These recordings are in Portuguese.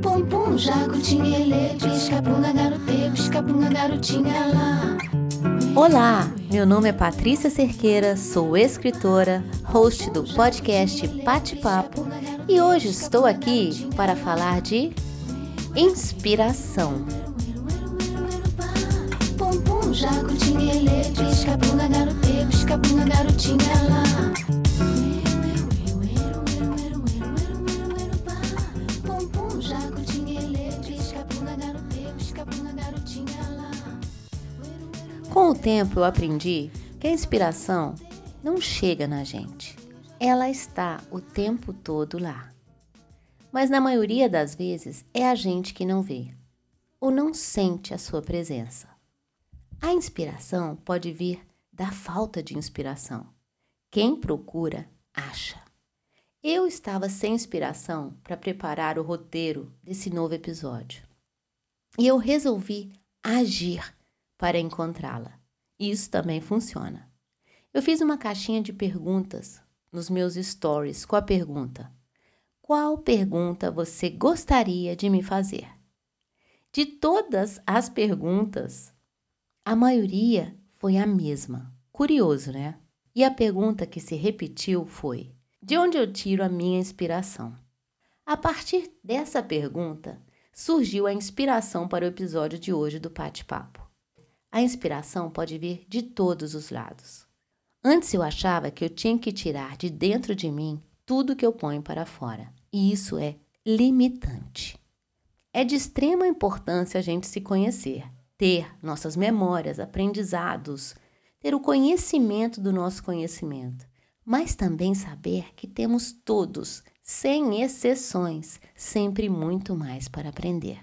Pum pum, jacutinha, ele, pisca-punga, garote, pisca-punga, garotinha lá. Olá, meu nome é Patrícia Cerqueira, sou escritora, host do podcast Pate Papo e hoje estou aqui para falar de inspiração. Pum pum, jacutinha, ele, pisca-punga, garote, pisca-punga, garotinha lá. Tempo eu aprendi que a inspiração não chega na gente. Ela está o tempo todo lá. Mas na maioria das vezes é a gente que não vê ou não sente a sua presença. A inspiração pode vir da falta de inspiração. Quem procura, acha. Eu estava sem inspiração para preparar o roteiro desse novo episódio. E eu resolvi agir para encontrá-la. Isso também funciona. Eu fiz uma caixinha de perguntas nos meus stories com a pergunta: Qual pergunta você gostaria de me fazer? De todas as perguntas, a maioria foi a mesma. Curioso, né? E a pergunta que se repetiu foi: De onde eu tiro a minha inspiração? A partir dessa pergunta, surgiu a inspiração para o episódio de hoje do Pate Papo. A inspiração pode vir de todos os lados. Antes eu achava que eu tinha que tirar de dentro de mim tudo que eu ponho para fora, e isso é limitante. É de extrema importância a gente se conhecer, ter nossas memórias, aprendizados, ter o conhecimento do nosso conhecimento, mas também saber que temos todos, sem exceções, sempre muito mais para aprender.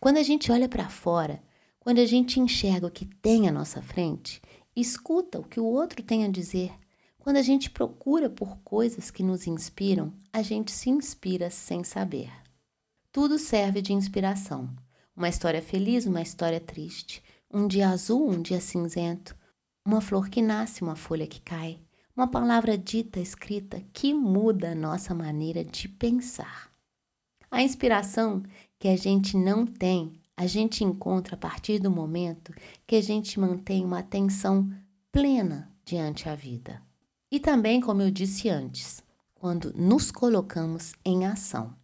Quando a gente olha para fora, quando a gente enxerga o que tem à nossa frente, escuta o que o outro tem a dizer, quando a gente procura por coisas que nos inspiram, a gente se inspira sem saber. Tudo serve de inspiração. Uma história feliz, uma história triste, um dia azul, um dia cinzento, uma flor que nasce, uma folha que cai, uma palavra dita, escrita, que muda a nossa maneira de pensar. A inspiração que a gente não tem, a gente encontra a partir do momento que a gente mantém uma atenção plena diante a vida. E também, como eu disse antes, quando nos colocamos em ação.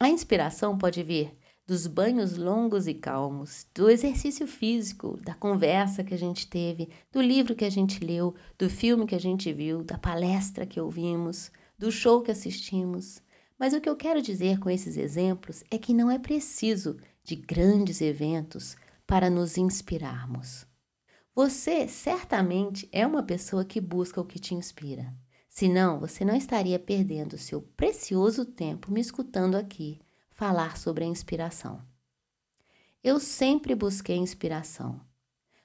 A inspiração pode vir dos banhos longos e calmos, do exercício físico, da conversa que a gente teve, do livro que a gente leu, do filme que a gente viu, da palestra que ouvimos, do show que assistimos. Mas o que eu quero dizer com esses exemplos é que não é preciso de grandes eventos para nos inspirarmos. Você certamente é uma pessoa que busca o que te inspira. Senão, você não estaria perdendo seu precioso tempo me escutando aqui falar sobre a inspiração. Eu sempre busquei inspiração,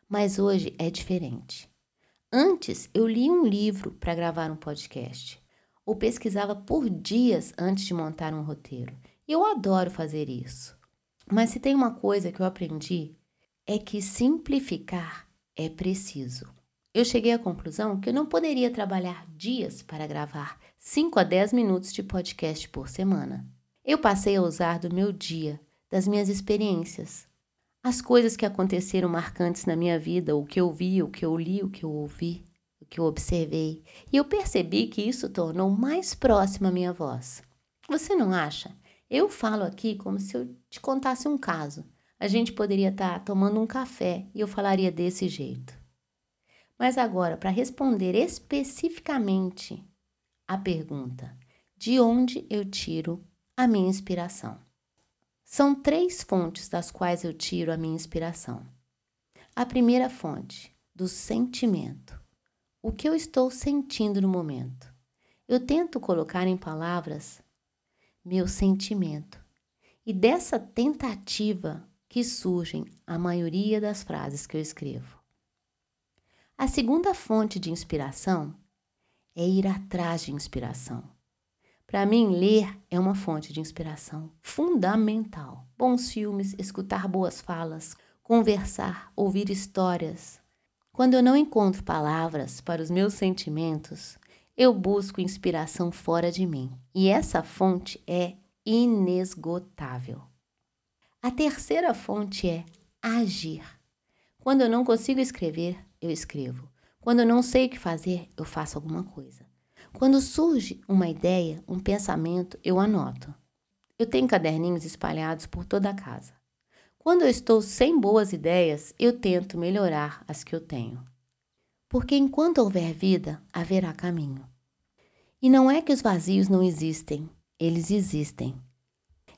mas hoje é diferente. Antes, eu li um livro para gravar um podcast, ou pesquisava por dias antes de montar um roteiro. E eu adoro fazer isso. Mas se tem uma coisa que eu aprendi, é que simplificar é preciso. Eu cheguei à conclusão que eu não poderia trabalhar dias para gravar 5 a 10 minutos de podcast por semana. Eu passei a usar do meu dia, das minhas experiências, as coisas que aconteceram marcantes na minha vida, o que eu vi, o que eu li, o que eu ouvi, o que eu observei, e eu percebi que isso tornou mais próxima a minha voz. Você não acha? Eu falo aqui como se eu te contasse um caso. A gente poderia estar tomando um café e eu falaria desse jeito. Mas agora, para responder especificamente a pergunta: de onde eu tiro a minha inspiração? São três fontes das quais eu tiro a minha inspiração. A primeira fonte, do sentimento. O que eu estou sentindo no momento. Eu tento colocar em palavras meu sentimento. E dessa tentativa que surgem a maioria das frases que eu escrevo. A segunda fonte de inspiração é ir atrás de inspiração. Para mim, ler é uma fonte de inspiração fundamental. Bons filmes, escutar boas falas, conversar, ouvir histórias. Quando eu não encontro palavras para os meus sentimentos, eu busco inspiração fora de mim e essa fonte é inesgotável. A terceira fonte é agir. Quando eu não consigo escrever, eu escrevo. Quando eu não sei o que fazer, eu faço alguma coisa. Quando surge uma ideia, um pensamento, eu anoto. Eu tenho caderninhos espalhados por toda a casa. Quando eu estou sem boas ideias, eu tento melhorar as que eu tenho. Porque enquanto houver vida, haverá caminho. E não é que os vazios não existem, eles existem.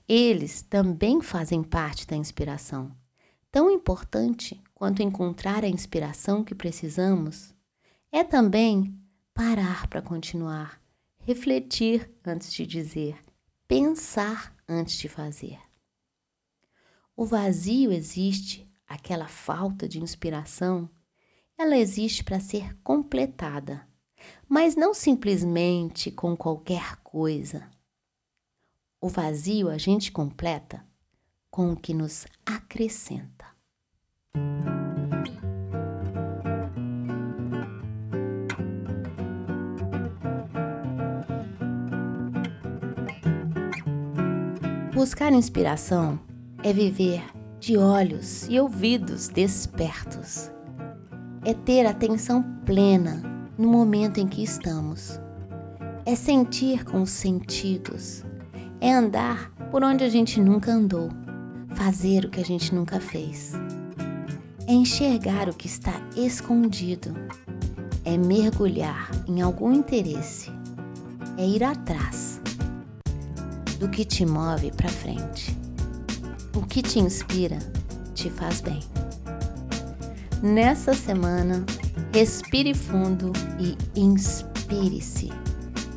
Eles também fazem parte da inspiração. Tão importante quanto encontrar a inspiração que precisamos é também parar para continuar, refletir antes de dizer, pensar antes de fazer. O vazio existe, aquela falta de inspiração, ela existe para ser completada, mas não simplesmente com qualquer coisa. O vazio a gente completa com o que nos acrescenta. Buscar inspiração é viver de olhos e ouvidos despertos. É ter atenção plena no momento em que estamos. É sentir com os sentidos. É andar por onde a gente nunca andou. Fazer o que a gente nunca fez. É enxergar o que está escondido. É mergulhar em algum interesse. É ir atrás do que te move para frente. O que te inspira te faz bem. Nessa semana, respire fundo e inspire-se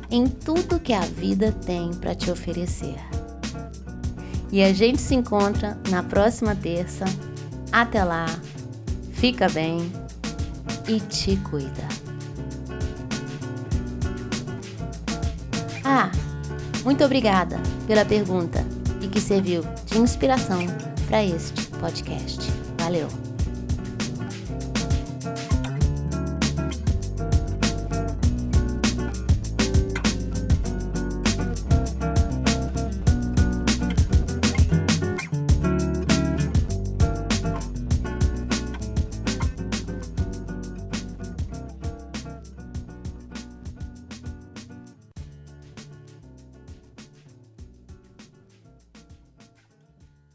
em tudo que a vida tem para te oferecer. E a gente se encontra na próxima terça. Até lá, fica bem e te cuida. Ah, muito obrigada pela pergunta e que serviu de inspiração para este podcast. Valeu!